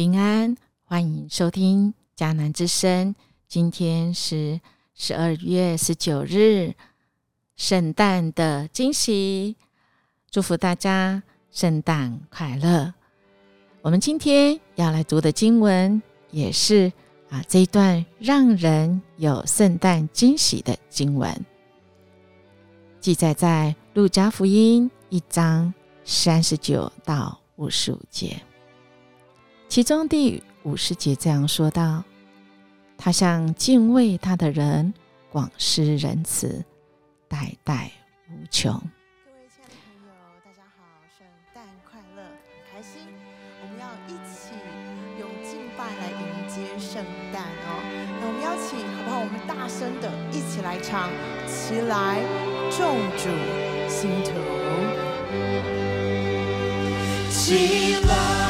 平安，欢迎收听迦南之声。今天是十二月十九日，圣诞的惊喜，祝福大家圣诞快乐。我们今天要来读的经文，也是啊这一段让人有圣诞惊喜的经文，记载在路加福音一章三十九到五十五节。其中第五十节这样说道：“他向敬畏他的人广施仁慈，代代无穷。”各位亲爱的朋友，大家好，圣诞快乐，很开心，我们要一起用敬拜来迎接圣诞哦。那我们邀请好不好？我们大声的一起来唱，起来，众主心头，起来。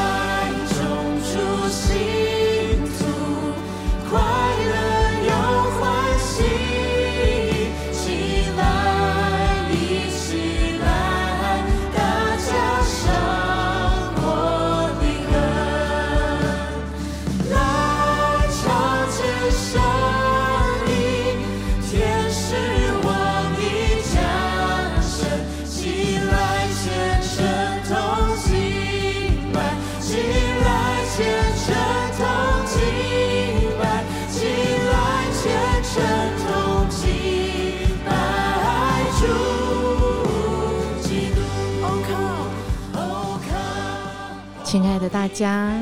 亲爱的大家，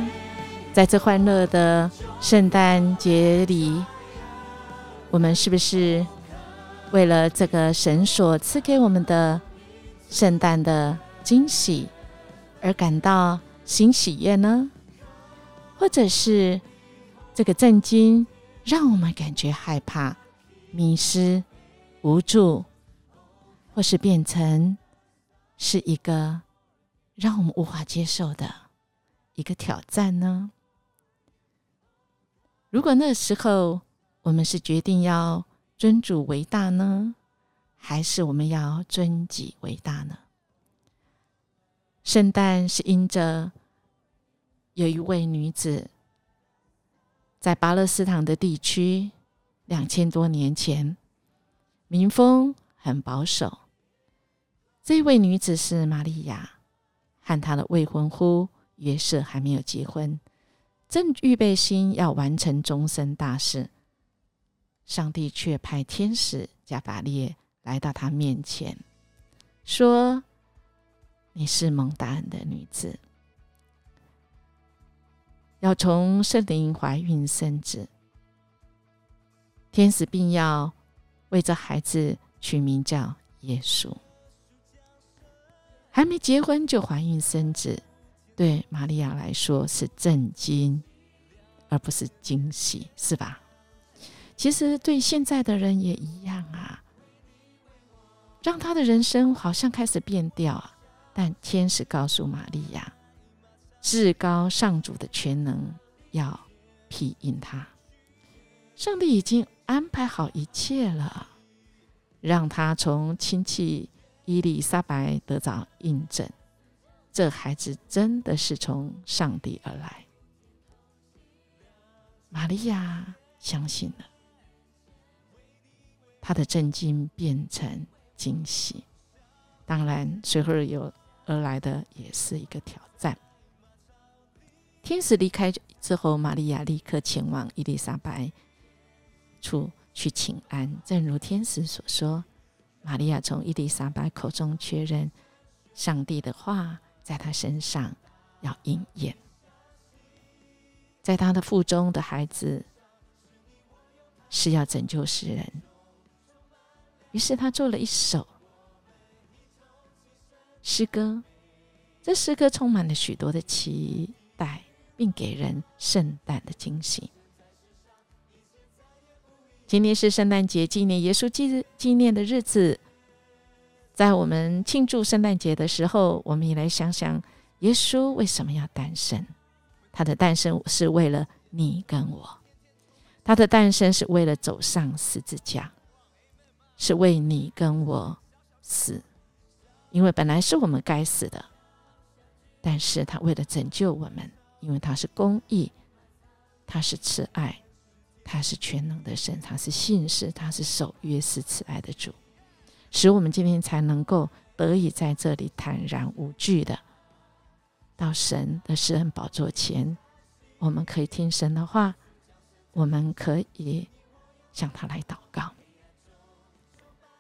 在这欢乐的圣诞节里，我们是不是为了这个神所赐给我们的圣诞的惊喜而感到新喜悦呢？或者是这个震惊让我们感觉害怕、迷失、无助，或是变成是一个让我们无法接受的？一个挑战呢？如果那时候我们是决定要尊主为大呢，还是我们要尊己为大呢？圣诞是因着有一位女子在巴勒斯坦的地区两千多年前，民风很保守。这位女子是玛利亚和她的未婚夫。约瑟还没有结婚，正预备心要完成终身大事，上帝却派天使加法列来到他面前，说：“你是蒙大恩的女子，要从圣灵怀孕生子。天使并要为这孩子取名叫耶稣。还没结婚就怀孕生子。”对玛利亚来说是震惊，而不是惊喜，是吧？其实对现在的人也一样啊，让他的人生好像开始变调啊。但天使告诉玛利亚，至高上主的全能要庇荫他，上帝已经安排好一切了，让他从亲戚伊丽莎白得到印证。这孩子真的是从上帝而来，玛利亚相信了，她的震惊变成惊喜。当然，随后有而来的也是一个挑战。天使离开之后，玛利亚立刻前往伊丽莎白处去请安。正如天使所说，玛利亚从伊丽莎白口中确认上帝的话。在他身上要应验，在他的腹中的孩子是要拯救世人。于是他做了一首诗歌，这诗歌充满了许多的期待，并给人圣诞的惊喜。今天是圣诞节，纪念耶稣纪纪念的日子。在我们庆祝圣诞节的时候，我们也来想想，耶稣为什么要诞生？他的诞生是为了你跟我，他的诞生是为了走上十字架，是为你跟我死，因为本来是我们该死的，但是他为了拯救我们，因为他是公义，他是慈爱，他是全能的神，他是信实，他是守约是慈爱的主，使我们今天才能够得以在这里坦然无惧的到神的施恩宝座前，我们可以听神的话，我们可以向他来祷告。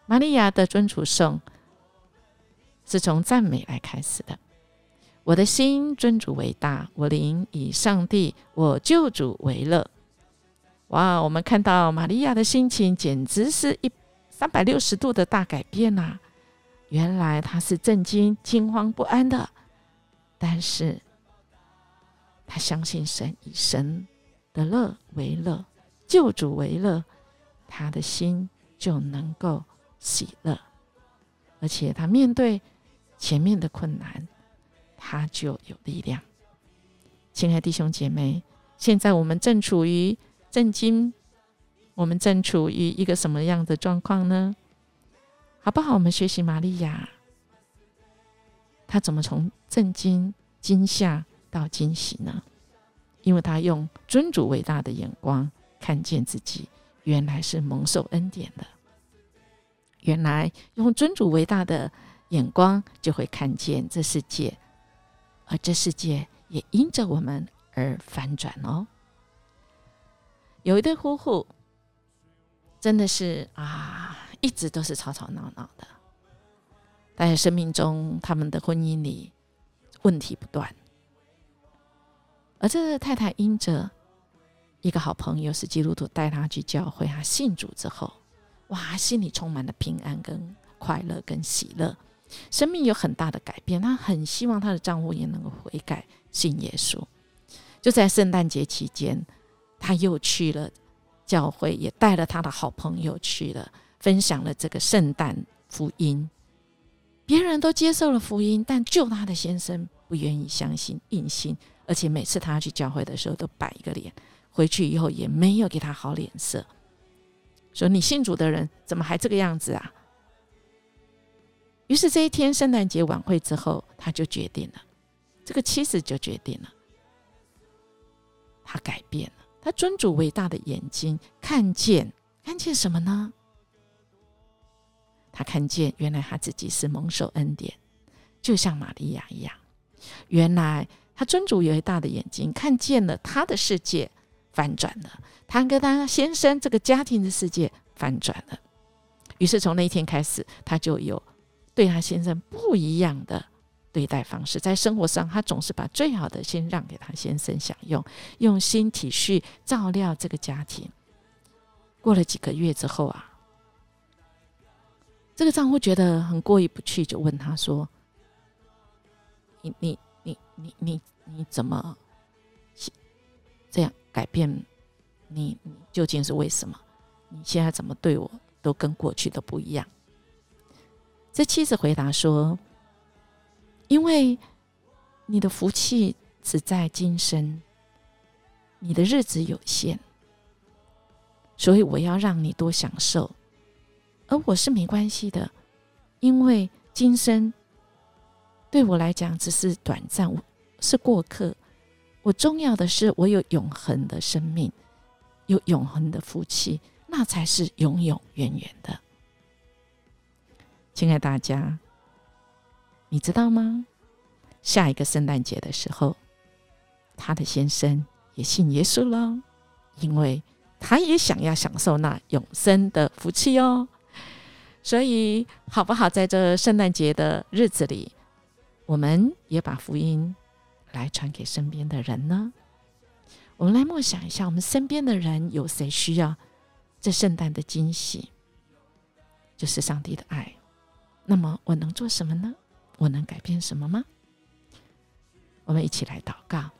玛利亚的尊主颂是从赞美来开始的。我的心尊主为大，我灵以上帝我救主为乐。哇，我们看到玛利亚的心情简直是一三百六十度的大改变呐！原来他是震惊、惊慌不安的，但是他相信神，以神的乐为乐，救主为乐，他的心就能够喜乐，而且他面对前面的困难。他就有力量。亲爱弟兄姐妹，现在我们正处于震惊，我们正处于一个什么样的状况呢？好不好？我们学习玛利亚，她怎么从震惊、惊吓到惊喜呢？因为她用尊主伟大的眼光看见自己，原来是蒙受恩典的。原来用尊主伟大的眼光，就会看见这世界。而这世界也因着我们而反转哦。有一对夫妇，真的是啊，一直都是吵吵闹闹的，在生命中，他们的婚姻里问题不断。而这太太因着一个好朋友是基督徒，带她去教会，她信主之后，哇，心里充满了平安、跟快乐、跟喜乐。生命有很大的改变，她很希望她的丈夫也能够悔改信耶稣。就在圣诞节期间，她又去了教会，也带了他的好朋友去了，分享了这个圣诞福音。别人都接受了福音，但就她的先生不愿意相信，硬信，而且每次她去教会的时候都摆一个脸，回去以后也没有给他好脸色，说：“你信主的人怎么还这个样子啊？”于是这一天圣诞节晚会之后，他就决定了，这个妻子就决定了，他改变了，他尊主伟大的眼睛看见，看见什么呢？他看见原来他自己是蒙受恩典，就像玛利亚一样。原来他尊主伟大的眼睛看见了他的世界翻转了，他跟他先生这个家庭的世界翻转了。于是从那一天开始，他就有。对他先生不一样的对待方式，在生活上，他总是把最好的先让给他先生享用，用心体恤照料这个家庭。过了几个月之后啊，这个丈夫觉得很过意不去，就问他说：“你你你你你你怎么这样改变？你你究竟是为什么？你现在怎么对我都跟过去的不一样？”这妻子回答说：“因为你的福气只在今生，你的日子有限，所以我要让你多享受。而我是没关系的，因为今生对我来讲只是短暂，是过客。我重要的是，我有永恒的生命，有永恒的福气，那才是永永远远的。”亲爱大家，你知道吗？下一个圣诞节的时候，他的先生也信耶稣了，因为他也想要享受那永生的福气哦。所以，好不好？在这圣诞节的日子里，我们也把福音来传给身边的人呢？我们来默想一下，我们身边的人有谁需要这圣诞的惊喜？就是上帝的爱。那么我能做什么呢？我能改变什么吗？我们一起来祷告，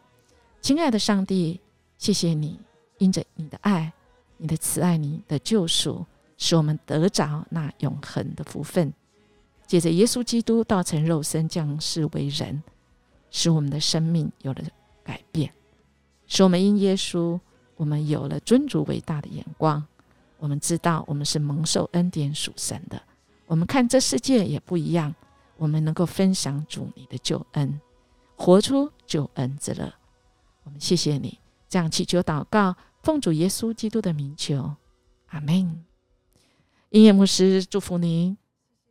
亲爱的上帝，谢谢你，因着你的爱、你的慈爱、你的救赎，使我们得着那永恒的福分。借着耶稣基督道成肉身降世为人，使我们的生命有了改变，使我们因耶稣，我们有了尊主伟大的眼光。我们知道，我们是蒙受恩典属神的。我们看这世界也不一样，我们能够分享主你的救恩，活出救恩之乐。我们谢谢你，这样祈求祷告，奉主耶稣基督的名求，阿门。音乐牧师祝福您。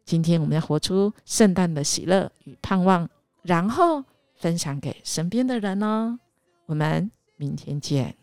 今天我们要活出圣诞的喜乐与盼望，然后分享给身边的人哦。我们明天见。